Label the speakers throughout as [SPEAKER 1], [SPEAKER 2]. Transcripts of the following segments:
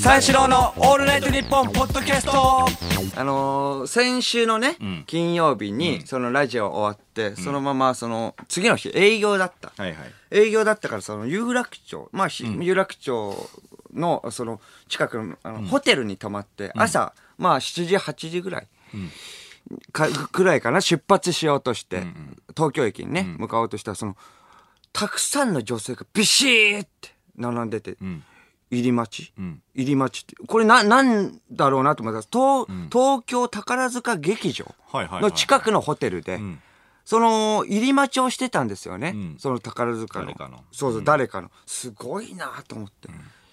[SPEAKER 1] 三四郎のオールナイトニッポンポッドキャスト。
[SPEAKER 2] あのー先週のね、
[SPEAKER 1] ん。
[SPEAKER 2] 金曜日に、そのラジオ終わって、そのまま、その、次の日、営業だった。
[SPEAKER 1] はいはい。
[SPEAKER 2] 営業だったから、その、有楽町、まあ、ひ有楽町の、その、近くの、あの、ホテルに泊まって、朝、まあ、7時、8時ぐらい、か、くらいかな、出発しようとして、東京駅にね、向かおうとしたら、その、たくさんの女性がビシーって並んでて、
[SPEAKER 1] ん
[SPEAKER 2] 入り待ち、
[SPEAKER 1] ん。
[SPEAKER 2] 入り待ちって、これな、なんだろうなと思ったら、東、東京宝塚劇場
[SPEAKER 1] はいはいはい
[SPEAKER 2] の近くのホテルで、
[SPEAKER 1] ん。
[SPEAKER 2] その、入り待ちをしてたんですよね。
[SPEAKER 1] ん。
[SPEAKER 2] その宝塚の。
[SPEAKER 1] 誰かの。
[SPEAKER 2] そうそう、誰かの。すごいなと思って。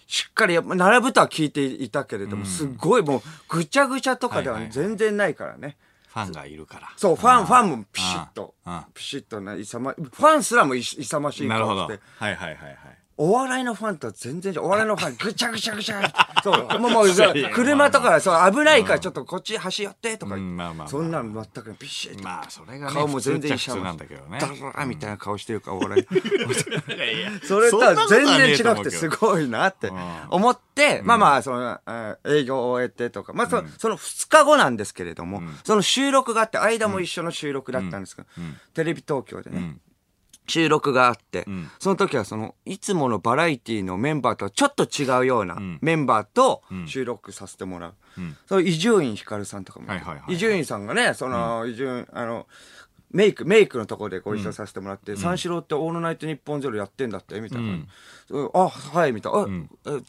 [SPEAKER 2] しっかりやっぱ、並ぶとは聞いていたけれども、すごいもう、ぐちゃぐちゃとかでは
[SPEAKER 1] はいはいはい。
[SPEAKER 2] 全然ないからね。
[SPEAKER 1] ファンがいるから。
[SPEAKER 2] そう、ファン、ファンもピシッと。ピシッとな、勇ま、ファンすらもい勇ましい
[SPEAKER 1] なるほど。はいはいはいはい
[SPEAKER 2] お笑いのファンとは全然違う。お笑いのファン、ぐちゃぐちゃぐちゃ。そう、もう、もう、車とか、そう、危ないから、ちょっとこっち走って、とか。そんなの全くピシッと。
[SPEAKER 1] まあそれがね
[SPEAKER 2] 顔も全然
[SPEAKER 1] 普通っちゃ普通なんだけどね。
[SPEAKER 2] ダラーみたいな顔してるから、お笑い。それとは全然違くて、すごいなって思って、まあまあ、その、あ営業を終えてとか、まあそその2日後なんですけれども、その収録があって、間も一緒の収録だったんですけど、テレビ東京でね、収録があって、
[SPEAKER 1] ん。
[SPEAKER 2] その時はその、いつものバラエティのメンバーとはちょっと違うようなメンバーと収録させてもらう。その伊集院光さんとかも。伊集院さんがね、その、伊集院、あの、メイク、メイクのところでご一緒させてもらって、三四郎ってオールナイトニッポンゼロやってんだってみたいな。うん。あ、はい、みたいな。あえ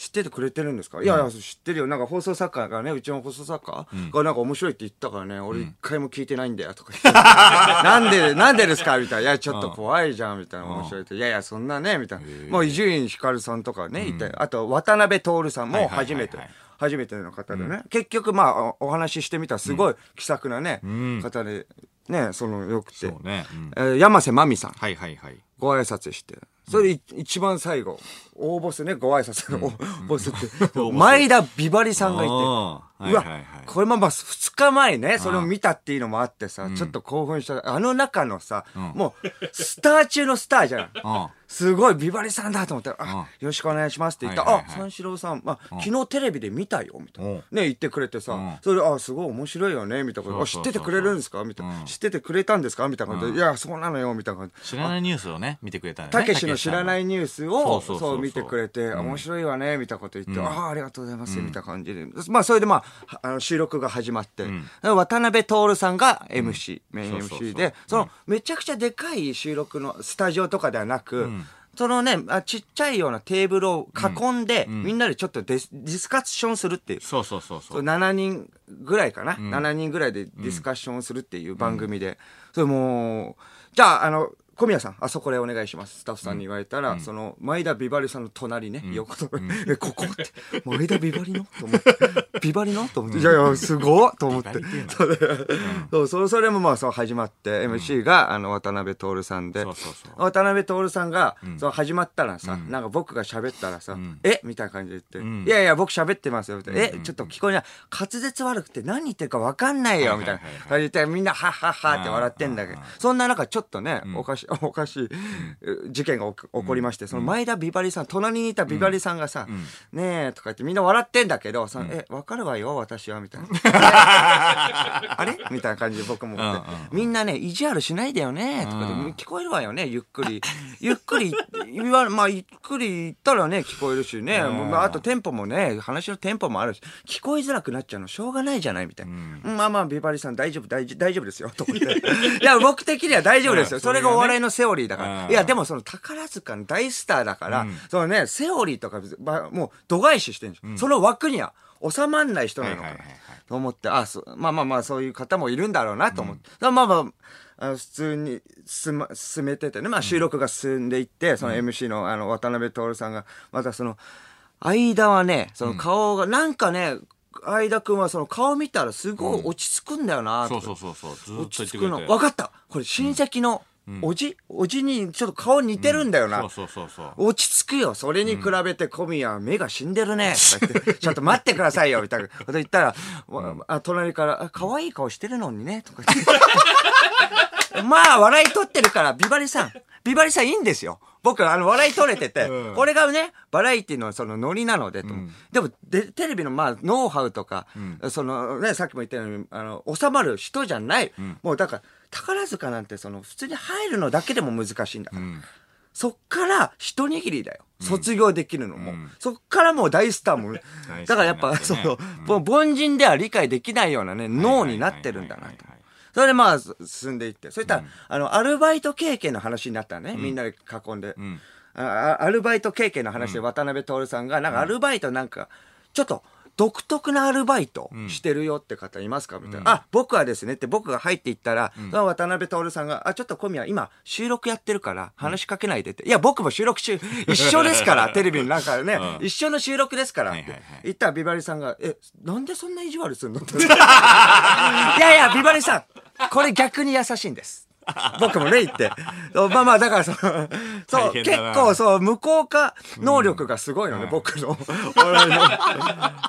[SPEAKER 2] 知っててくれてるんですか、いやいや、知ってるよ。なんか放送作家がね、うちの放送作家がなんか面白いって言ったからね、俺一回も聞いてないんだよとか言って。なんで、なんでですか？みたいな。いや、ちょっと怖いじゃん、みたいな。面白いって。いやいや、そんなね、みたいな。もう伊集院光さんとかね、いて。あと、渡辺徹さんも初めて。初めての方でね、結局まあおお話ししてみたらすごい気さくなね、方でねそのよくて、
[SPEAKER 1] ね。うん。
[SPEAKER 2] えー山瀬まみさん。
[SPEAKER 1] はいはいはい。
[SPEAKER 2] ご挨拶してそれい一番最後。大ボスねご挨拶の、大ボスって。前田美晴さんがいて、うわ、これもまあ2日前ね、それを見たっていうのもあってさ、ちょっと興奮した。あの中のさ、もう、スター中のスターじゃん。
[SPEAKER 1] うん。
[SPEAKER 2] すごい、ビバリさんだと思ったら、あ、
[SPEAKER 1] うん。
[SPEAKER 2] よろしくお願いしますって言った。ら、あ、三四郎さん、まあ、昨日テレビで見たよ、みたいな。
[SPEAKER 1] うん。
[SPEAKER 2] ね、言ってくれてさ、
[SPEAKER 1] ん。
[SPEAKER 2] それで、あ、すごい面白いよね、みたいなこと。あ、知っててくれるんですか？みたいな。知っててくれたんですか？みたいなことで、いや、そうなのよ、みたいな。ことで。
[SPEAKER 1] 知らないニュースをね見てくれたんだ
[SPEAKER 2] たけしの知らないニュースを、
[SPEAKER 1] そう
[SPEAKER 2] 見てくれて、面白いわね、みたいなこと言って、ああ、ありがとうございます、みたいな感じで。まあ、それでまあ、あの収録が始まって、渡辺徹さんが MC、メイン MC で、その、めちゃくちゃでかい収録のスタジオとかではなく、そのねあ、ちっちゃいようなテーブルを囲んで、みんなでちょっとディスディスカッションするっていう。
[SPEAKER 1] そうそうそうそ
[SPEAKER 2] そう
[SPEAKER 1] う
[SPEAKER 2] 7人ぐらいかな、7人ぐらいでディスカッションするっていう番組で、それもうじゃああの小宮さんあそこでお願いします。スタッフさんに言われたら、その前田美晴さんの隣ね、横と、えここ？って前田美晴の？と思って。美晴の？と思って、いやいやすごっ！と思って。それ、そうそれもまあそう始まって MC が、あの渡辺徹さんで。
[SPEAKER 1] そうそうそう。
[SPEAKER 2] 渡辺徹さんが、そう始まったらさ、なんか僕が喋ったらさ、え？みたいな感じで言って、いやいや、僕喋ってますよ。みたいなえ、ちょっと聞こえない。滑舌悪くて何言ってるか分かんないよ。みたいな。言って、みんな、はっはっはって笑ってんだけど、そんな中、ちょっとね、おかしい、おかしい事件が起こりまして、その前田美晴さん、隣にいた美晴さんがさ、ねえ、とか言ってみんな笑ってんだけど、そのえ、分かるわよ、私は、みたいな。あれみたいな感じで僕もみんなね、意地悪しないでよね、とかで、聞こえるわよね、ゆっくり。ゆっくりまあ、ゆっくり言ったらね、聞こえるしね、まあ、あとテンポもね、話のテンポもあるし、聞こえづらくなっちゃうのしょうがないじゃない、みたいな。うん。まあまあ、ビバリさん大丈夫、大丈夫、ですよ、と思って。いや、僕的には大丈夫ですよ。
[SPEAKER 1] うん
[SPEAKER 2] それがお笑いのセオリーだから。
[SPEAKER 1] うん。
[SPEAKER 2] いや、でもその宝塚の大スターだから、そのね、セオリーとか、ばもう度外視してるん。ですよ。その枠には収まんない人なのか。なと思って、あ、そまあまあまあ、そういう方もいるんだろうなと思って。まあまあ、あの普通に進,、ま、進めててね、まあ収録が進んでいって、その MC のあの渡辺徹さんが、またその、間はね、その顔が、なんかね、相田くんはその顔見たらすごい落ち着くんだよなとか。
[SPEAKER 1] そうそうそうそう。ずーっと
[SPEAKER 2] 落ち着く
[SPEAKER 1] 言ってくれて。
[SPEAKER 2] の。分かった。これ親戚のおじ、おじにちょっと顔似てるんだよな、
[SPEAKER 1] そうそうそうそう
[SPEAKER 2] 落ち着くよ。それに比べて小宮は目が死んでるね。とか言って、ちょっと待ってくださいよ。みたいな こと言ったら、わあ隣から、あ可愛い顔してるのにね。とか言って。まあ、笑い取ってるから、ビバリさん。ビバリさんいいんですよ。僕、あの、笑い取れてて、
[SPEAKER 1] うん
[SPEAKER 2] これがね、バラエティのそのノリなので、と
[SPEAKER 1] うん
[SPEAKER 2] でもで、テレビのまあ、ノウハウとか、
[SPEAKER 1] う
[SPEAKER 2] そのね、さっきも言ったように、あの、収まる人じゃない。
[SPEAKER 1] ん
[SPEAKER 2] もうだから、宝塚なんてその、普通に入るのだけでも難しいんだから。
[SPEAKER 1] うん
[SPEAKER 2] そっから一握りだよ。卒業できるのも。
[SPEAKER 1] うん
[SPEAKER 2] そっからもう大スターも。だからやっぱ、その、もう凡人では理解できないようなね、脳になってるんだなと。それでまあ、す進んでいって。そしたら、あの、アルバイト経験の話になったのね。みんなで囲んで。あアルバイト経験の話で渡辺徹さんが、なんかアルバイトなんか、ちょっと、独特なアルバイトしてるよって方いますか？みたいな。あ、僕はですねって僕が入っていったら、その渡辺徹さんが、あ、ちょっと小宮今収録やってるから話しかけないでって。いや、僕も収録中、一緒ですから、テレビの中でね、
[SPEAKER 1] うん
[SPEAKER 2] 一緒の収録ですからって言ったらビバリさんが、え、なんでそんな意地悪するの？って。いやいや、ビバリさん、これ逆に優しいんです。僕もね、言って。まあまあ、だからその、そう、結構そう、無効化能力がすごいのね、僕の。俺の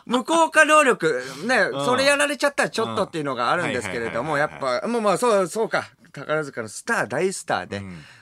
[SPEAKER 2] 無効化能力、ね、それやられちゃったらちょっとっていうのがあるんですけれども、やっぱ、もうまあ、そう、そうか。宝塚のスター、大スターで。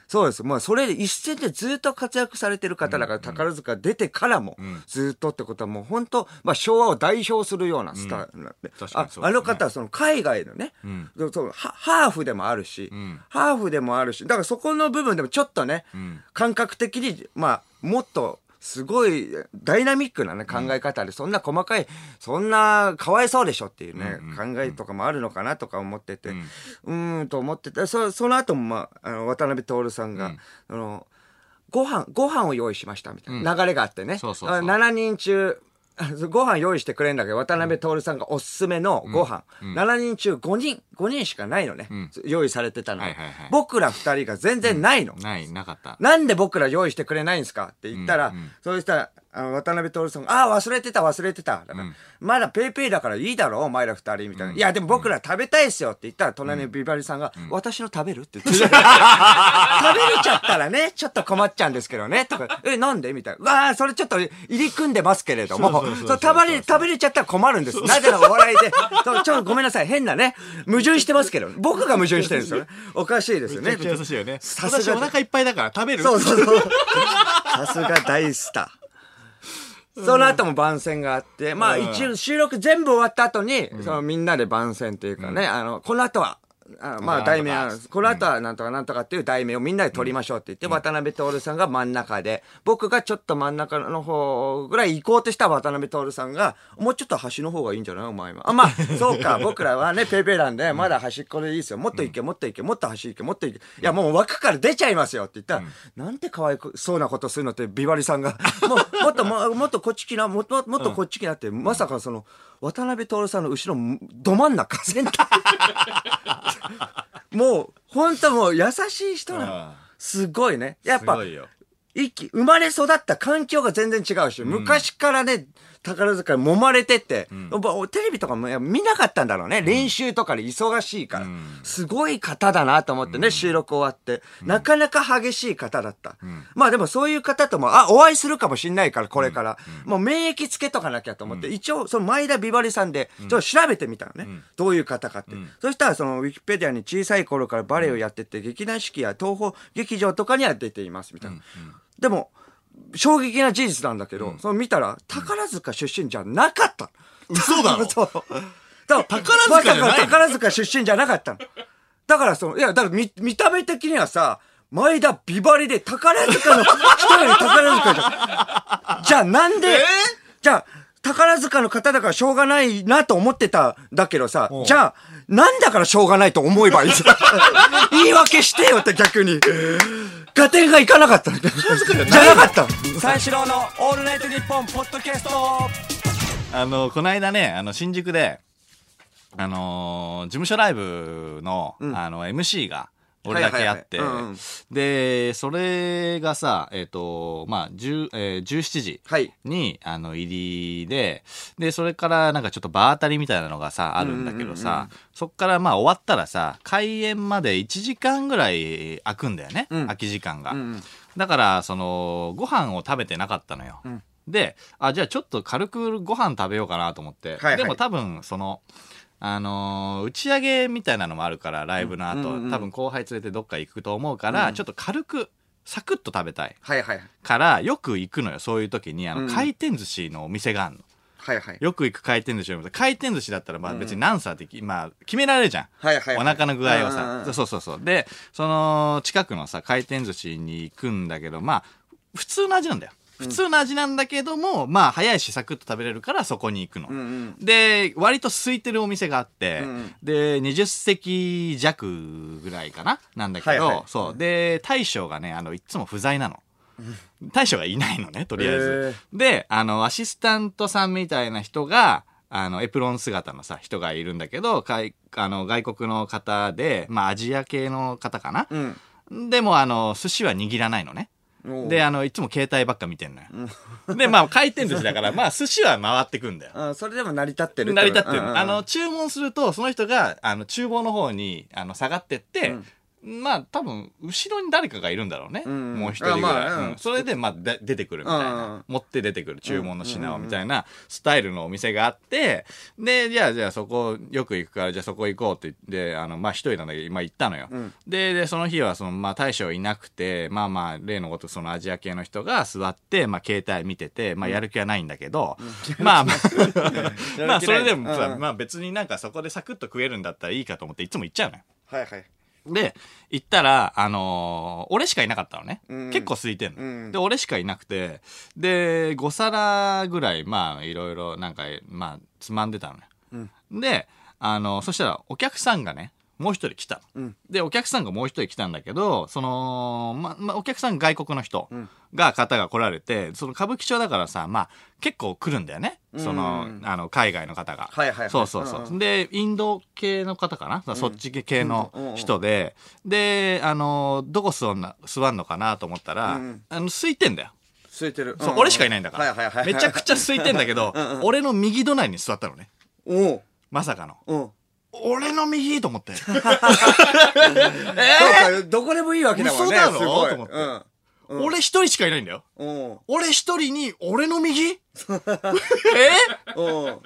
[SPEAKER 2] そうです。まあ、それで一戦でずっと活躍されてる方だから、宝塚出てからも、ずっとってことはもう本当、まあ、昭和を代表するようなスターなんで。ああの方はその海外のね、
[SPEAKER 1] ん。
[SPEAKER 2] そうハハーフでもあるし、
[SPEAKER 1] ん。
[SPEAKER 2] ハーフでもあるし、だからそこの部分でもちょっとね、
[SPEAKER 1] ん。
[SPEAKER 2] 感覚的に、まあ、もっと、すごいダイナミックなね、考え方で、そんな細かい、そんな、かわいそうでしょっていうね、考えとかもあるのかなとか思ってて、うーん、と思ってて、そその後も、まあ、あの、渡辺徹さんが、あの、ご飯、ご飯を用意しましたみたいな流れがあってね。
[SPEAKER 1] そうそうそう。
[SPEAKER 2] 7人中、ご飯用意してくれんだけど、渡辺徹さんがおすすめのご飯。7人中5人、5人しかないのね。用意されてたの、
[SPEAKER 1] はいはいはい
[SPEAKER 2] 僕ら2人が全然ないの。
[SPEAKER 1] ない、なかった。
[SPEAKER 2] なんで僕ら用意してくれないんですかって言ったら、
[SPEAKER 1] うんうん
[SPEAKER 2] そうしたら、あの、渡辺徹さんが、ああ、忘れてた、忘れてた。だから、まだペイペイだからいいだろ、お前ら二人、みたいな。いや、でも僕ら食べたいっすよって言ったら、隣のビバリさんが、私の食べるって言って。食べれちゃったらね、ちょっと困っちゃうんですけどね。とか、え、なんで？みたいな。わあ、それちょっと入り組んでますけれども、
[SPEAKER 1] そう
[SPEAKER 2] 食べれ、食べれちゃったら困るんです。なぜならお笑いで、そうちょっとごめんなさい、変なね、矛盾してますけど、僕が矛盾してるんですよね。おかしいですよね。
[SPEAKER 1] 優しいよね。
[SPEAKER 2] さすが
[SPEAKER 1] 私お腹いっぱいだから食べる？
[SPEAKER 2] そうそうそう。さすが大スター。その後も番宣があって、まあ
[SPEAKER 1] うん
[SPEAKER 2] 一応収録全部終わった後に、そのみんなで番宣というかね、あの、この後は、あまあ題名は、この後はなんとかなんとかっていう題名をみんなで取りましょうって言って、渡辺徹さんが真ん中で、僕がちょっと真ん中の方ぐらい行こうとした渡辺徹さんが、もうちょっと端の方がいいんじゃない？お前は。あ、まあ、そうか、僕らはね、ペイペイなんで、まだ端っこでいいですよ。もっと行け、もっと行け、もっと端行け、もっと行け。いや、もう枠から出ちゃいますよって言ったら、なんてかわいそうなことするのってビバリさんが、もう、もっとも、もっとこっち来な、もっと、もっとこっち来なって、まさかその、渡辺徹さんの後ろ、ど真ん中、センター。もう、本当もう優しい人なの
[SPEAKER 1] うん。
[SPEAKER 2] すごいね。やっぱ
[SPEAKER 1] すご、いよ。
[SPEAKER 2] 一気、生まれ育った環境が全然違うし、昔からね、宝塚に揉まれてって、やっぱテレビとかも見なかったんだろうね。練習とかで忙しいから。
[SPEAKER 1] ん
[SPEAKER 2] すごい方だなと思ってね、収録終わって。なかなか激しい方だった。まあでもそういう方とも、あ、お会いするかもしんないから、これから。もう免疫つけとかなきゃと思って、一応、その前田ビバリさんで、ちょっと調べてみたのね。どういう方かって。そしたら、そのウィキペディアに小さい頃からバレエをやってて、劇団四季や東宝劇場とかには出ています、みたいな。でも、衝撃な事実なんだけど、その見たら、宝塚出身じゃなかった。
[SPEAKER 1] 嘘だろ
[SPEAKER 2] そう。だから
[SPEAKER 1] 宝塚
[SPEAKER 2] 宝塚出身じゃなかったの。だからその、いや、だから見、見た目的にはさ、前田ビバリで宝塚の人より宝塚じゃん。じゃあなんで、じゃあ、宝塚の方だからしょうがないなと思ってたんだけどさ
[SPEAKER 1] う、ん
[SPEAKER 2] じゃあ、なんだからしょうがないと思えばいいじゃん。言い訳してよって逆に。合点がいかなかった。じゃなかった。三四郎のオールナイトニッポンポッドキャスト
[SPEAKER 1] あの、この間ね、あの、新宿で、あのー事務所ライブの、あの、MC が、俺だけやって、で、それがさ、えっ、と、まあ、10えー17時
[SPEAKER 2] はい。
[SPEAKER 1] に、あの、入りで、で、それからなんかちょっと場当たりみたいなのがさ、あるんだけどさ、そっからまあ終わったらさ、開演まで1時間ぐらい空くんだよね、
[SPEAKER 2] うん
[SPEAKER 1] 空き時間が。
[SPEAKER 2] うん
[SPEAKER 1] だから、その、ご飯を食べてなかったのよ。
[SPEAKER 2] ん
[SPEAKER 1] で、あ、じゃあちょっと軽くご飯食べようかなと思って。
[SPEAKER 2] はいはい
[SPEAKER 1] でも多分、その、あのー打ち上げみたいなのもあるから、ライブの後、
[SPEAKER 2] うんうんうん
[SPEAKER 1] 多分後輩連れてどっか行くと思うから、ちょっと軽くサクッと食べたい。
[SPEAKER 2] はいはい。
[SPEAKER 1] からよく行くのよそういう時にあの、
[SPEAKER 2] うん。
[SPEAKER 1] 回転寿司のお店があるの。
[SPEAKER 2] はいはい。
[SPEAKER 1] よく行く回転寿司のお店。回転寿司だったらまあ別に何皿ってき、まあ決められるじゃん。
[SPEAKER 2] はいはい。
[SPEAKER 1] お腹の具合を
[SPEAKER 2] うんうん
[SPEAKER 1] さ
[SPEAKER 2] うん。
[SPEAKER 1] そうそうそう。でその近くのさ回転寿司に行くんだけどまあ普通の味なんだよ普通の味なんだけども、まあ早いしサクッと食べれるからそこに行くの、
[SPEAKER 2] うんうん。
[SPEAKER 1] で割と空いてるお店があって、
[SPEAKER 2] うんうん。
[SPEAKER 1] で20席弱ぐらいかな？なんだけど、
[SPEAKER 2] はいはい。
[SPEAKER 1] そう。で大将がねあのいつも不在なの。大将がいないのねとりあえず。であのアシスタントさんみたいな人があのエプロン姿のさ人がいるんだけどかいあの外国の方で、まあ、アジア系の方かな、
[SPEAKER 2] うん。
[SPEAKER 1] でもあの寿司は握らないのねであのいつも携帯ばっか見てんのよ、でまあ回転寿司だからまあ寿司は回ってくんだよ。
[SPEAKER 2] あそれでも成り立ってる
[SPEAKER 1] 成り立ってる、
[SPEAKER 2] うんうん
[SPEAKER 1] あの注文するとその人があの厨房の方にあの下がってって、まあ多分後ろに誰かがいるんだろうね、
[SPEAKER 2] うん。
[SPEAKER 1] もう一人ぐらい、
[SPEAKER 2] あまあうん。
[SPEAKER 1] うん。それでまあで出てくるみたいな、
[SPEAKER 2] うん。
[SPEAKER 1] 持って出てくる注文の品をみたいなスタイルのお店があってでじゃあじゃあそこよく行くからじゃあそこ行こうって言ってあのまあ一人なんだけど今行ったのよ、
[SPEAKER 2] ん。
[SPEAKER 1] ででその日はそのまあ大将いなくてまあまあ例のごとくそのアジア系の人が座ってまあ携帯見ててまあやる気はないんだけど、まあまあ まあそれでもさ、
[SPEAKER 2] うん。
[SPEAKER 1] まあ別になんかそこでサクッと食えるんだったらいいかと思っていつも行っちゃうのよ。
[SPEAKER 2] はいはい。
[SPEAKER 1] で、行ったら、あのー俺しかいなかったのね。
[SPEAKER 2] うん。
[SPEAKER 1] 結構空いてんの、
[SPEAKER 2] うん。
[SPEAKER 1] で、俺しかいなくて、で、5皿ぐらい、まあ、いろいろ、なんか、まあ、つまんでたのね。で、あの、そしたら、お客さんがね、もう一人来たの、
[SPEAKER 2] うん
[SPEAKER 1] で、お客さんがもう一人来たんだけど、その、ま、ま、お客さん外国の人
[SPEAKER 2] ん
[SPEAKER 1] が、方が来られて、その歌舞伎町だからさ、まあ、結構来るんだよね。その、
[SPEAKER 2] うん
[SPEAKER 1] あの、海外の方が。
[SPEAKER 2] はいはいはい
[SPEAKER 1] そうそうそう。
[SPEAKER 2] うん
[SPEAKER 1] で、インド系の方かな、そっち系の
[SPEAKER 2] うんうんうん
[SPEAKER 1] 人で、で、あの、どこ座んな、座んのかなと思ったら、
[SPEAKER 2] うん
[SPEAKER 1] あの、空いてんだよ。
[SPEAKER 2] 空いてる。
[SPEAKER 1] そう、俺しかいないんだから。
[SPEAKER 2] はいはいはい。
[SPEAKER 1] めちゃくちゃ空いてんだけど、
[SPEAKER 2] うんうん
[SPEAKER 1] 俺の右隣に座ったのね。
[SPEAKER 2] おう
[SPEAKER 1] まさかの。
[SPEAKER 2] うん。
[SPEAKER 1] 俺の右と思って。
[SPEAKER 2] そうか、どこでもいいわけだもんね。
[SPEAKER 1] 嘘だろ？と思って
[SPEAKER 2] うん。
[SPEAKER 1] 俺一人しかいないんだよ。
[SPEAKER 2] うん。
[SPEAKER 1] 俺一人に、俺の右？え？
[SPEAKER 2] うん。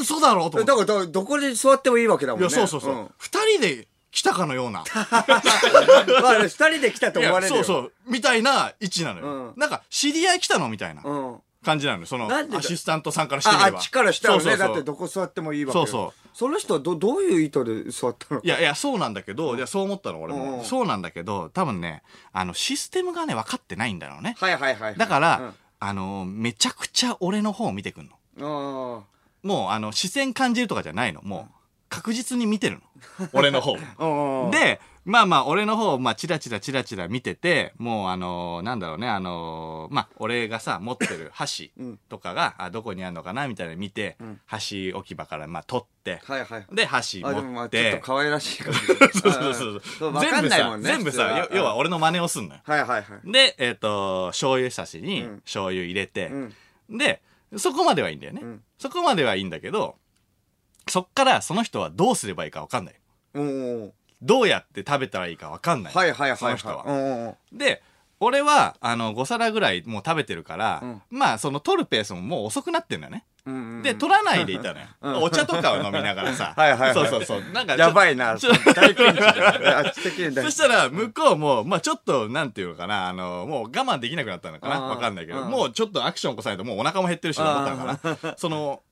[SPEAKER 1] 嘘だろ？と思って。
[SPEAKER 2] だからど、どこで座ってもいいわけだもんね。
[SPEAKER 1] いや、そうそうそう。
[SPEAKER 2] ん
[SPEAKER 1] 二、人で来たかのような。
[SPEAKER 2] まあ、二人で来たと思われるよ。
[SPEAKER 1] そうそう。みたいな位置なのよ。
[SPEAKER 2] うん
[SPEAKER 1] なんか、知り合い来たの？みたいな
[SPEAKER 2] うん。
[SPEAKER 1] 感じなのよ。その、アシスタントさんからしてみ
[SPEAKER 2] あ、あ
[SPEAKER 1] れば。
[SPEAKER 2] っちからしたらね、だってどこ座ってもいいわけよ
[SPEAKER 1] そうそう。
[SPEAKER 2] その人はど、どういう意図で座ったの
[SPEAKER 1] いやいや、そうなんだけど、いや、そう思ったの、俺
[SPEAKER 2] うん
[SPEAKER 1] も。そうなんだけど、多分ね、あの、システムがね、分かってないんだろうね。
[SPEAKER 2] はいはいはい。
[SPEAKER 1] だから、あの、めちゃくちゃ俺の方を見てくんの。
[SPEAKER 2] うん。あ
[SPEAKER 1] もう、あの、視線感じるとかじゃないの。もう、確実に見てるの。俺の方。
[SPEAKER 2] あ。うん。
[SPEAKER 1] で、まあまあ、俺の方、まあ、チラチラチラチラ見てて、もう、あのーなんだろうね、あのーまあ、俺がさ、持ってる 箸
[SPEAKER 2] うん
[SPEAKER 1] とかが、あ、どこにあるのかな、みたいなの見て、
[SPEAKER 2] ん
[SPEAKER 1] 箸置き場から、まあ、取って、
[SPEAKER 2] はいはい。
[SPEAKER 1] で、箸
[SPEAKER 2] あ、でもまあ、
[SPEAKER 1] 持っ
[SPEAKER 2] ちょっと
[SPEAKER 1] て、
[SPEAKER 2] 可愛らしい感じ。
[SPEAKER 1] そうそうそう。全部さ、全部さ、よ要は俺の真似をすんのよ。
[SPEAKER 2] はいはいはい。
[SPEAKER 1] で、えっ、と、醤油差しに
[SPEAKER 2] うん
[SPEAKER 1] 醤油入れて、
[SPEAKER 2] うん。
[SPEAKER 1] で、そこまではいいんだよね。
[SPEAKER 2] うん
[SPEAKER 1] そこまではいいんだけど、そっからその人はどうすればいいかわかんない。
[SPEAKER 2] うん。
[SPEAKER 1] どうやって食べたらいいかわかんない。
[SPEAKER 2] はいはいはい。
[SPEAKER 1] その人は。
[SPEAKER 2] うんうん。
[SPEAKER 1] で、俺は、あの、5皿ぐらいもう食べてるから、
[SPEAKER 2] うん
[SPEAKER 1] まあ、その取るペースももう遅くなってんだよね。
[SPEAKER 2] うんうん。
[SPEAKER 1] で、取らないでいたのよ。お茶とかを飲みながらさ。
[SPEAKER 2] はいはいはい
[SPEAKER 1] そうそうそう。なんかちょ、
[SPEAKER 2] やばいな。
[SPEAKER 1] ちょ
[SPEAKER 2] 大ピンチだ。あっち的に大
[SPEAKER 1] そしたら、向こうも、まあちょっと、なんていうのかな、あの、もう我慢できなくなったのかな
[SPEAKER 2] うん
[SPEAKER 1] わかんないけど、
[SPEAKER 2] うん
[SPEAKER 1] もうちょっとアクション起こさないともうお腹も減ってるし、思ったのかな。その、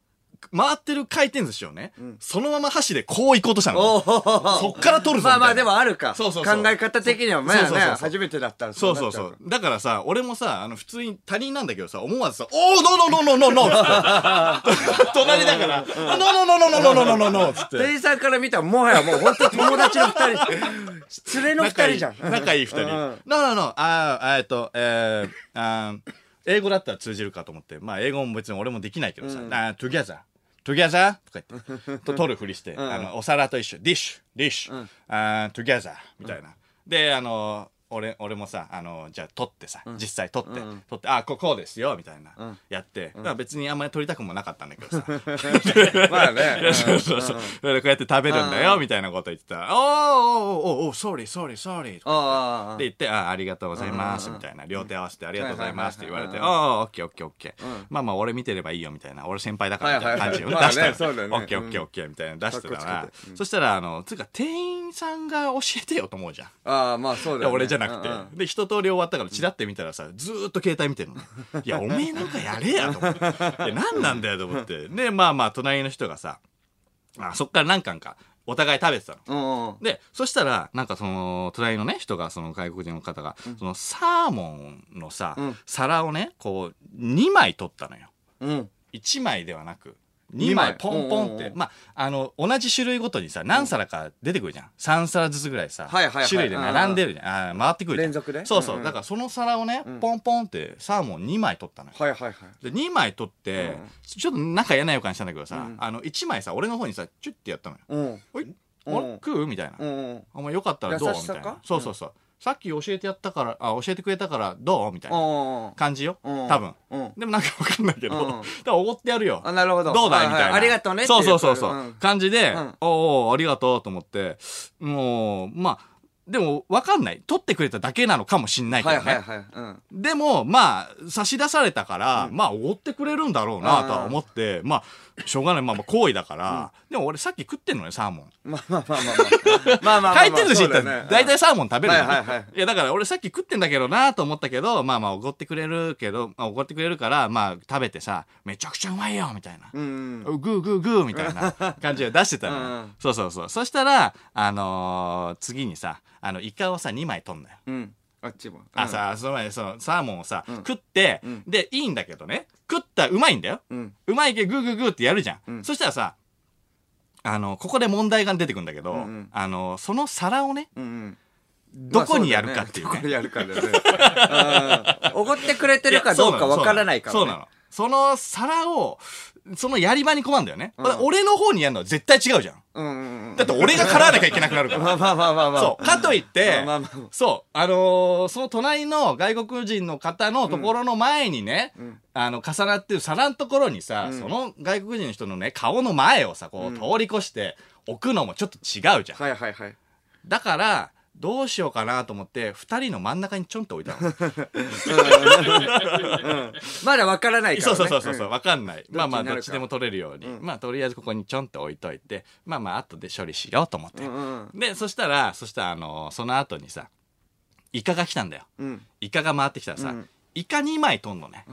[SPEAKER 1] 回ってる回転寿司をね、そのまま箸でこう行こうとしたの。
[SPEAKER 2] おー
[SPEAKER 1] そっから取るぞみたいな
[SPEAKER 2] まあまあでもあるか。
[SPEAKER 1] そうそうそう
[SPEAKER 2] 考え方的にはまあね、
[SPEAKER 1] そうそうそうそう
[SPEAKER 2] 初めてだったら
[SPEAKER 1] そうそうそう。だからさ、俺もさ、あの、普通に他人なんだけどさ、思わずさ、おー、ノーノーノーノーノーノーっつって。隣だから、ノーノーノーノーノーノーノーノーっつって。
[SPEAKER 2] 店員さんから見たらもはやもう本当に友達の二人。連れの二
[SPEAKER 1] 仲いい
[SPEAKER 2] 人じゃん。
[SPEAKER 1] 仲いい二人。
[SPEAKER 2] うん
[SPEAKER 1] ノーノーノー、あー、えっと、えー、あー英語だったら通じるかと思って、まあ英語も別に俺もできないけどさ、あー together?together? とか言って、と取るふりして、あの、お皿と一緒、 dish、dish、あー together みたいな。で、あの、俺、俺もさ、あの、じゃあ取ってさ、実際取って、取って、あ、ここうですよ、みたいな、やって、まあ別にあんまり取りたくもなかったんだけどさ。
[SPEAKER 2] まあね。
[SPEAKER 1] そうそうそう。それでこうやって食べるんだよ、みたいなこと言ってたら、おーおーおーおー、sorry, sorry, sorry. とか
[SPEAKER 2] ああ。
[SPEAKER 1] で言って、あ、ありがとうございます、みたいな。両手合わせてありがとうございますって言われて、あ
[SPEAKER 2] はいはい
[SPEAKER 1] あ、オッケーオッケーオッケー。まあまあ、俺見てればいいよ、みたいな。俺先輩だから、みたいな感じを
[SPEAKER 2] はいはいはい
[SPEAKER 1] 出したら、
[SPEAKER 2] まあねそうだよね
[SPEAKER 1] オッケーオッケーオッケー、みたいな出してた
[SPEAKER 2] かっこ
[SPEAKER 1] ら
[SPEAKER 2] つけて、
[SPEAKER 1] そしたら、あの、つうか、店員さんが教えてよと思うじゃん。
[SPEAKER 2] ああ、まあそうだよ、ね。
[SPEAKER 1] いや俺じゃなくて、
[SPEAKER 2] うんうん
[SPEAKER 1] で一通り終わったからチラって見たらさずーっと携帯見てるの。いやおめえなんかやれやと思って。何なんだよと思って。でまあまあ隣の人がさあそっから何巻かお互い食べてたの。
[SPEAKER 2] うんうん
[SPEAKER 1] でそしたらなんかその隣のね人がその外国人の方が、そのサーモンのさ、
[SPEAKER 2] うん。
[SPEAKER 1] 皿をねこう2枚取ったのよ。
[SPEAKER 2] うん。
[SPEAKER 1] 1枚ではなく2
[SPEAKER 2] 二枚。
[SPEAKER 1] 枚ポンポンって、まああの同じ種類ごとにさ何皿か出てくるじゃん。3皿ずつぐらいさ、
[SPEAKER 2] はいはいはい。
[SPEAKER 1] 種類で並んでるじゃん、あー回ってくるじゃん。
[SPEAKER 2] 連続で？
[SPEAKER 1] そうそう、
[SPEAKER 2] うんうん。
[SPEAKER 1] だからその皿をね、
[SPEAKER 2] うん。
[SPEAKER 1] ポンポンってサーモン2枚取ったのよ。
[SPEAKER 2] はいはいはい。
[SPEAKER 1] で2枚取って、
[SPEAKER 2] うん
[SPEAKER 1] ちょっとなんか嫌な予感したんだけどさ、
[SPEAKER 2] うん
[SPEAKER 1] あの1枚さ俺の方にさチュッてやったのよ。
[SPEAKER 2] うん「
[SPEAKER 1] おいあ
[SPEAKER 2] うん。
[SPEAKER 1] れ食う?」みたいな。
[SPEAKER 2] うんうん。
[SPEAKER 1] お前よかったらどう？みたいな。そうそうそう、さっき教えてやったからあ教えてくれたからどう？みたいな
[SPEAKER 2] うん。
[SPEAKER 1] 感じよ。
[SPEAKER 2] うん。
[SPEAKER 1] 多分。
[SPEAKER 2] うん。
[SPEAKER 1] でもなんかわかんないけど、
[SPEAKER 2] うん。
[SPEAKER 1] だからおごってやるよ。
[SPEAKER 2] あなるほど。
[SPEAKER 1] どうだい？みたいな、
[SPEAKER 2] ありがとうね
[SPEAKER 1] そうそうそうそう、
[SPEAKER 2] ん。
[SPEAKER 1] 感じで、
[SPEAKER 2] うん。
[SPEAKER 1] おうおうありがとうと思って。もうまあでもわかんない。取ってくれただけなのかもしんないけどね、
[SPEAKER 2] はいはいはい。うん。
[SPEAKER 1] でもまあ差し出されたから、まあおごってくれるんだろうなとは思って、まあしょうがない。まあまあ行為だから、でも俺さっき食ってんのねサーモン。
[SPEAKER 2] まあまあまあまあまあまあまあ
[SPEAKER 1] 回転寿司行ったら大体サーモン食べるじゃん
[SPEAKER 2] はいはいはい
[SPEAKER 1] いやだから俺さっき食ってんだけどなと思ったけどまあまあおごってくれるけどまあおごってくれるからまあ食べてさめちゃくちゃうまいよみたいな、
[SPEAKER 2] うん
[SPEAKER 1] グーグーグーみたいな感じで出してたのよ、
[SPEAKER 2] うん
[SPEAKER 1] そうそうそうそしたらあのー次にさあのイカをさ2枚取んのよ。
[SPEAKER 2] うん。あっちも。
[SPEAKER 1] あさその前にそのサーモンをさ、
[SPEAKER 2] うん。
[SPEAKER 1] 食って、
[SPEAKER 2] うん
[SPEAKER 1] でいいんだけどね。食ったらうまいんだよ。
[SPEAKER 2] うん。
[SPEAKER 1] うまいけどグーグーグーってやるじゃん、
[SPEAKER 2] うん。
[SPEAKER 1] そしたらさあのここで問題が出てくるんだけど、
[SPEAKER 2] うんうん。
[SPEAKER 1] あのその皿をね
[SPEAKER 2] うんうん。
[SPEAKER 1] どこにやるかっていうね,、
[SPEAKER 2] まあそうだよね。どこにやるかだよね。うん。おごってくれてるかどうかわからないからね。
[SPEAKER 1] そうなの。その皿をそのやり場に困るんだよね、
[SPEAKER 2] うん。
[SPEAKER 1] 俺の方にやるのは絶対違うじゃん。
[SPEAKER 2] うん
[SPEAKER 1] だって俺が払わなきゃいけなくなるから。
[SPEAKER 2] まあまあまあまあまあ。
[SPEAKER 1] そう。かといって、
[SPEAKER 2] まあまあまあ。
[SPEAKER 1] そう。あのーその隣の外国人の方のところの前にね、
[SPEAKER 2] うん。
[SPEAKER 1] あの、重なってる皿のところにさ、
[SPEAKER 2] うん。
[SPEAKER 1] その外国人の人のね、顔の前をさ、こう、
[SPEAKER 2] うん。
[SPEAKER 1] 通り越して置くのもちょっと違うじゃん。
[SPEAKER 2] はいはいはい。
[SPEAKER 1] だから、どうしようかなと思って、二人の真ん中にちょんと置いたの。
[SPEAKER 2] うんまだわからないからね
[SPEAKER 1] そうそうそうそう、
[SPEAKER 2] ん
[SPEAKER 1] わかんない。まあまあ、
[SPEAKER 2] どっち
[SPEAKER 1] でも取れるように。
[SPEAKER 2] うん
[SPEAKER 1] まあ、とりあえずここにちょんと置いといて、まあまあ、後で処理しようと思って。
[SPEAKER 2] うんうん
[SPEAKER 1] で、そしたら、そしたら、あのその後にさ、イカが来たんだよ。
[SPEAKER 2] うん
[SPEAKER 1] イカが回ってきたらさ、
[SPEAKER 2] うん
[SPEAKER 1] イカ2枚取んのね。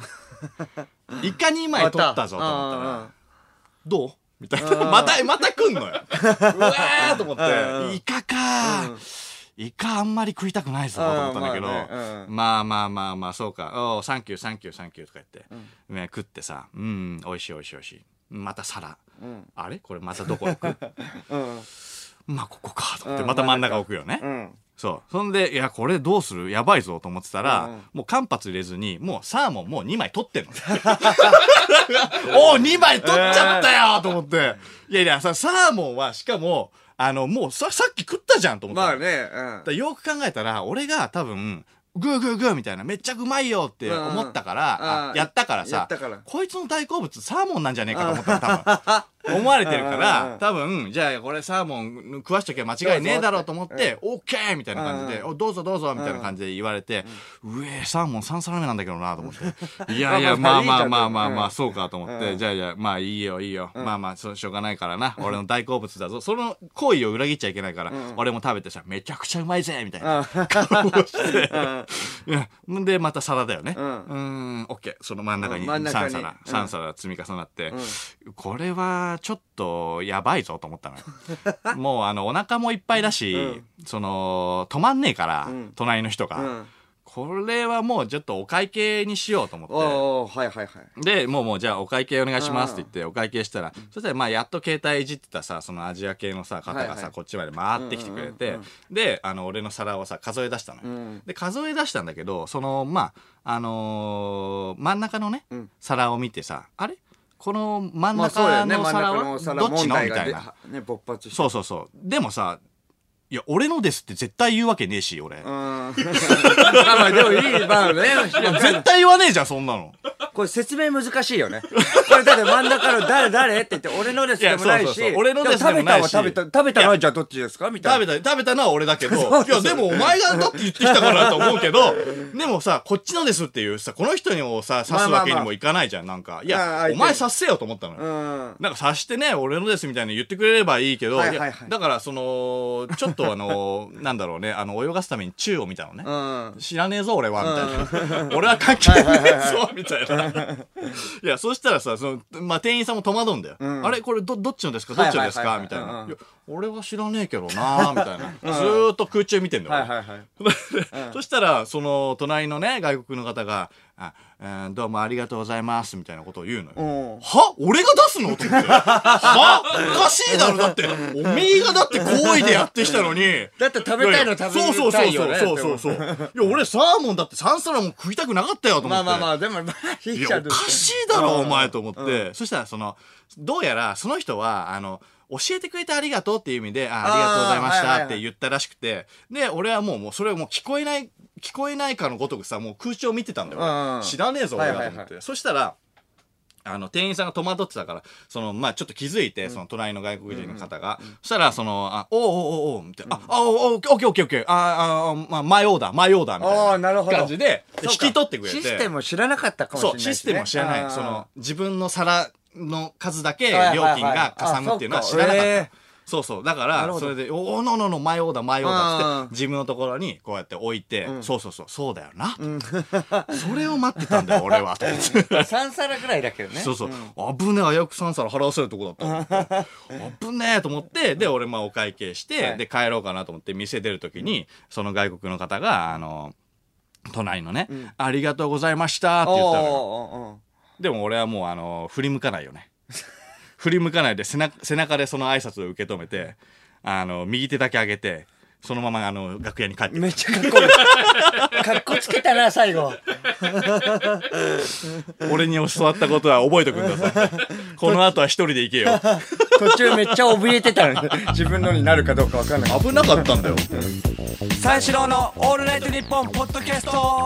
[SPEAKER 1] イカ2枚取ったぞと思ったら、どう？みたいな。また、また来んのよ。うわーと思っ
[SPEAKER 2] うん
[SPEAKER 1] て、イカか
[SPEAKER 2] うん
[SPEAKER 1] イカあんまり食いたくないぞと思ったんだけど、
[SPEAKER 2] うんまあ
[SPEAKER 1] まあまあまあまあ、そうか。おうサンキュー、サンキュー、サンキューとか言って、ね、食ってさ、うん、美味しい美味しい美味しい。また皿。
[SPEAKER 2] うん。
[SPEAKER 1] あれ？これまたどこ置く？
[SPEAKER 2] うん。
[SPEAKER 1] まあ、ここかと思って、
[SPEAKER 2] うん
[SPEAKER 1] また真ん中置くよね。
[SPEAKER 2] うん
[SPEAKER 1] そう。そんで、いや、これどうする？やばいぞと思ってたら、
[SPEAKER 2] うん
[SPEAKER 1] もう間髪入れずに、もうサーモンもう2枚取ってんの。おお !2 枚取っちゃったよと思って。いやいや、さ、サーモンはしかも、あの、もうさ、さっき食ったじゃんと思って。
[SPEAKER 2] まあね
[SPEAKER 1] だからよく考えたら、俺が多分、グーグーグーみたいな、めっちゃうまいよって思ったから、
[SPEAKER 2] うん
[SPEAKER 1] あやったから
[SPEAKER 2] や
[SPEAKER 1] さ
[SPEAKER 2] ったから、
[SPEAKER 1] こいつの大好物サーモンなんじゃねえかと思ったら多分、思われてるか
[SPEAKER 2] うん
[SPEAKER 1] ら、多分、じゃあこれサーモン食わしときゃ間違いねえだろうと思って、オッケーみたいな感じで、
[SPEAKER 2] うん
[SPEAKER 1] おどうぞどうぞみたいな感じで言われて、うえサーモン3皿目なんだけどなと思って。いやいや、まあまあまあまあまあ、そうかと思って、
[SPEAKER 2] うん
[SPEAKER 1] じゃあじゃあ、まあいいよいいよ。まあまあ、そうしょうがないからな。俺の大好物だぞ。その行為を裏切っちゃいけないから、俺も食べてさ、めちゃくちゃうまいぜみたいな。顔をして。うんで、また皿だよね。う
[SPEAKER 2] うん
[SPEAKER 1] ーん、オッケー。その真ん中に
[SPEAKER 2] うん真ん中
[SPEAKER 1] 3
[SPEAKER 2] に
[SPEAKER 1] 皿、
[SPEAKER 2] うん
[SPEAKER 1] 三皿積み重なって、これはちょっとやばいぞと思ったのよ。もうあの、お腹もいっぱいだし、その、止まんねえから、
[SPEAKER 2] ん。
[SPEAKER 1] 隣の人が。
[SPEAKER 2] うん。
[SPEAKER 1] これはもうちょっとお会計にしようと思って。
[SPEAKER 2] はいはいはい。
[SPEAKER 1] で、もうもうじゃあお会計お願いしますって言ってお会計したら、そしたらまあやっと携帯いじってたさ、そのアジア系のさ、方がさ、
[SPEAKER 2] はいはい。
[SPEAKER 1] こっちまで回ってきてくれて、で、あの、俺の皿をさ、数え出したの。よ。
[SPEAKER 2] ん。
[SPEAKER 1] で、数え出したんだけど、その、まあ、あのー真ん中のね、
[SPEAKER 2] ん。
[SPEAKER 1] 皿を見てさ、あれ？この真ん中の皿は？どっちの？みたいな。
[SPEAKER 2] ね勃発して
[SPEAKER 1] そうそうそう。でもさ、いや、俺のですって絶対言うわけねえし、俺。
[SPEAKER 2] うん でもいいまあね
[SPEAKER 1] 絶対言わねえじゃん、そんなの。
[SPEAKER 2] これ説明難しいよね。これだって真ん中の誰誰って言って、俺のですでもないし。
[SPEAKER 1] 俺のですでもないし
[SPEAKER 2] も食べたは食べた、食べたのはじゃあどっちですか？みたいな。
[SPEAKER 1] 食べた、食べたのは俺だけど、いや、でもお前がだって言ってきたからなと思うけど、でもさ、こっちのですっていうさ、この人にもさ、刺すわけにもいかないじゃん、なんか。いや、お前刺せよと思ったのよ。
[SPEAKER 2] うん。
[SPEAKER 1] なんか刺してね、俺のですみたいに言ってくれればいいけど、
[SPEAKER 2] はいはいはい
[SPEAKER 1] やだからその、ちょっとあの、なんだろうね、あの、泳がすために宙を見たのね。
[SPEAKER 2] うん。
[SPEAKER 1] 知らねえぞ俺はみたいな、俺は関係ねえぞみたいな いやそしたらさその、まあ、店員さんも戸惑うんだよ、
[SPEAKER 2] ん。
[SPEAKER 1] あれこれどどっちのですか？どっちのです
[SPEAKER 2] はい。はいはいはい
[SPEAKER 1] か？みたいな、
[SPEAKER 2] うん
[SPEAKER 1] いや俺は知らねえけどなみたいな、ずーっと空中見てんだよ、
[SPEAKER 2] はいはいはい。
[SPEAKER 1] そしたらその隣のね外国の方が「あえーどうもありがとうございます」みたいなことを言うのよ、
[SPEAKER 2] うん。
[SPEAKER 1] は？俺が出すの？と思って。は？おかしいだろだって、おめえがだって好意でやってきたのに。
[SPEAKER 2] だって食べたいの食べ
[SPEAKER 1] そう
[SPEAKER 2] たいよね。
[SPEAKER 1] そうそうそうそうそう。いや、俺サーモンだって3皿も食いたくなかったよと思って。
[SPEAKER 2] まあまあまあ、でも、まあ、い
[SPEAKER 1] いや、おかしいだろ、
[SPEAKER 2] うん
[SPEAKER 1] お前と思って。そしたら、その、どうやら、その人は、あの、教えてくれてありがとうっていう意味で、あありがとうございましたって言ったらしくて、で、俺はもう、もう、それをもう聞こえない、聞こえないかのごとくさ、もう空調見てたんだよ。
[SPEAKER 2] うんうん
[SPEAKER 1] 知らねえぞ、俺はと思って。
[SPEAKER 2] はいはいは
[SPEAKER 1] そしたら、あの、店員さんが戸惑ってたから、その、まあちょっと気づいて、その、隣の外国人の方が、そしたら、その、あ、おうおうおうおう、みたいな、あ、あ、おうおうオッケーオッケーオッケーあ、あ、まあ、マイオーダー、マイオーダーみたい
[SPEAKER 2] な。
[SPEAKER 1] 感じで、引き取ってくれて。
[SPEAKER 2] システムを知らなかったかもしれ
[SPEAKER 1] そう、
[SPEAKER 2] ないしね。
[SPEAKER 1] システムを知らない。その、自分の皿の数だけ料金がかさむっていうのは
[SPEAKER 2] あ
[SPEAKER 1] 知らなかった。
[SPEAKER 2] そ
[SPEAKER 1] うそう。だから、それで、おお、ののの、マイオーダー、マイオーダーっつ
[SPEAKER 2] うん
[SPEAKER 1] って、自分のところにこうやって置いて、
[SPEAKER 2] ん
[SPEAKER 1] そうそうそう、そうだよな。それを待ってたんだよ、俺は。と思って
[SPEAKER 2] 3皿ぐらいだけどね。
[SPEAKER 1] そうそう。危ねえ、危うく3皿払わせるとこだった。危ねえと思って、で、俺、まあ、お会計して、
[SPEAKER 2] はい
[SPEAKER 1] で、帰ろうかなと思って、店出るときに、その外国の方が、あの、隣のね、ありがとうございましたって言ったのよ。でも俺はもうあの振り向かないよね。振り向かないで背中背中でその挨拶を受け止めてあの右手だけ上げてそのままあの楽屋に帰って
[SPEAKER 2] めっちゃかっこいい。かっこつけたな、最後。
[SPEAKER 1] 俺に教わったことは覚えておくんださいこの後は一人で行けよ。
[SPEAKER 2] 途中めっちゃ怯えてたのに、自分のになるかどうかわかんない。
[SPEAKER 1] 危なかったんだよ。
[SPEAKER 2] 三四郎のオールナイトニッポンポッドキャスト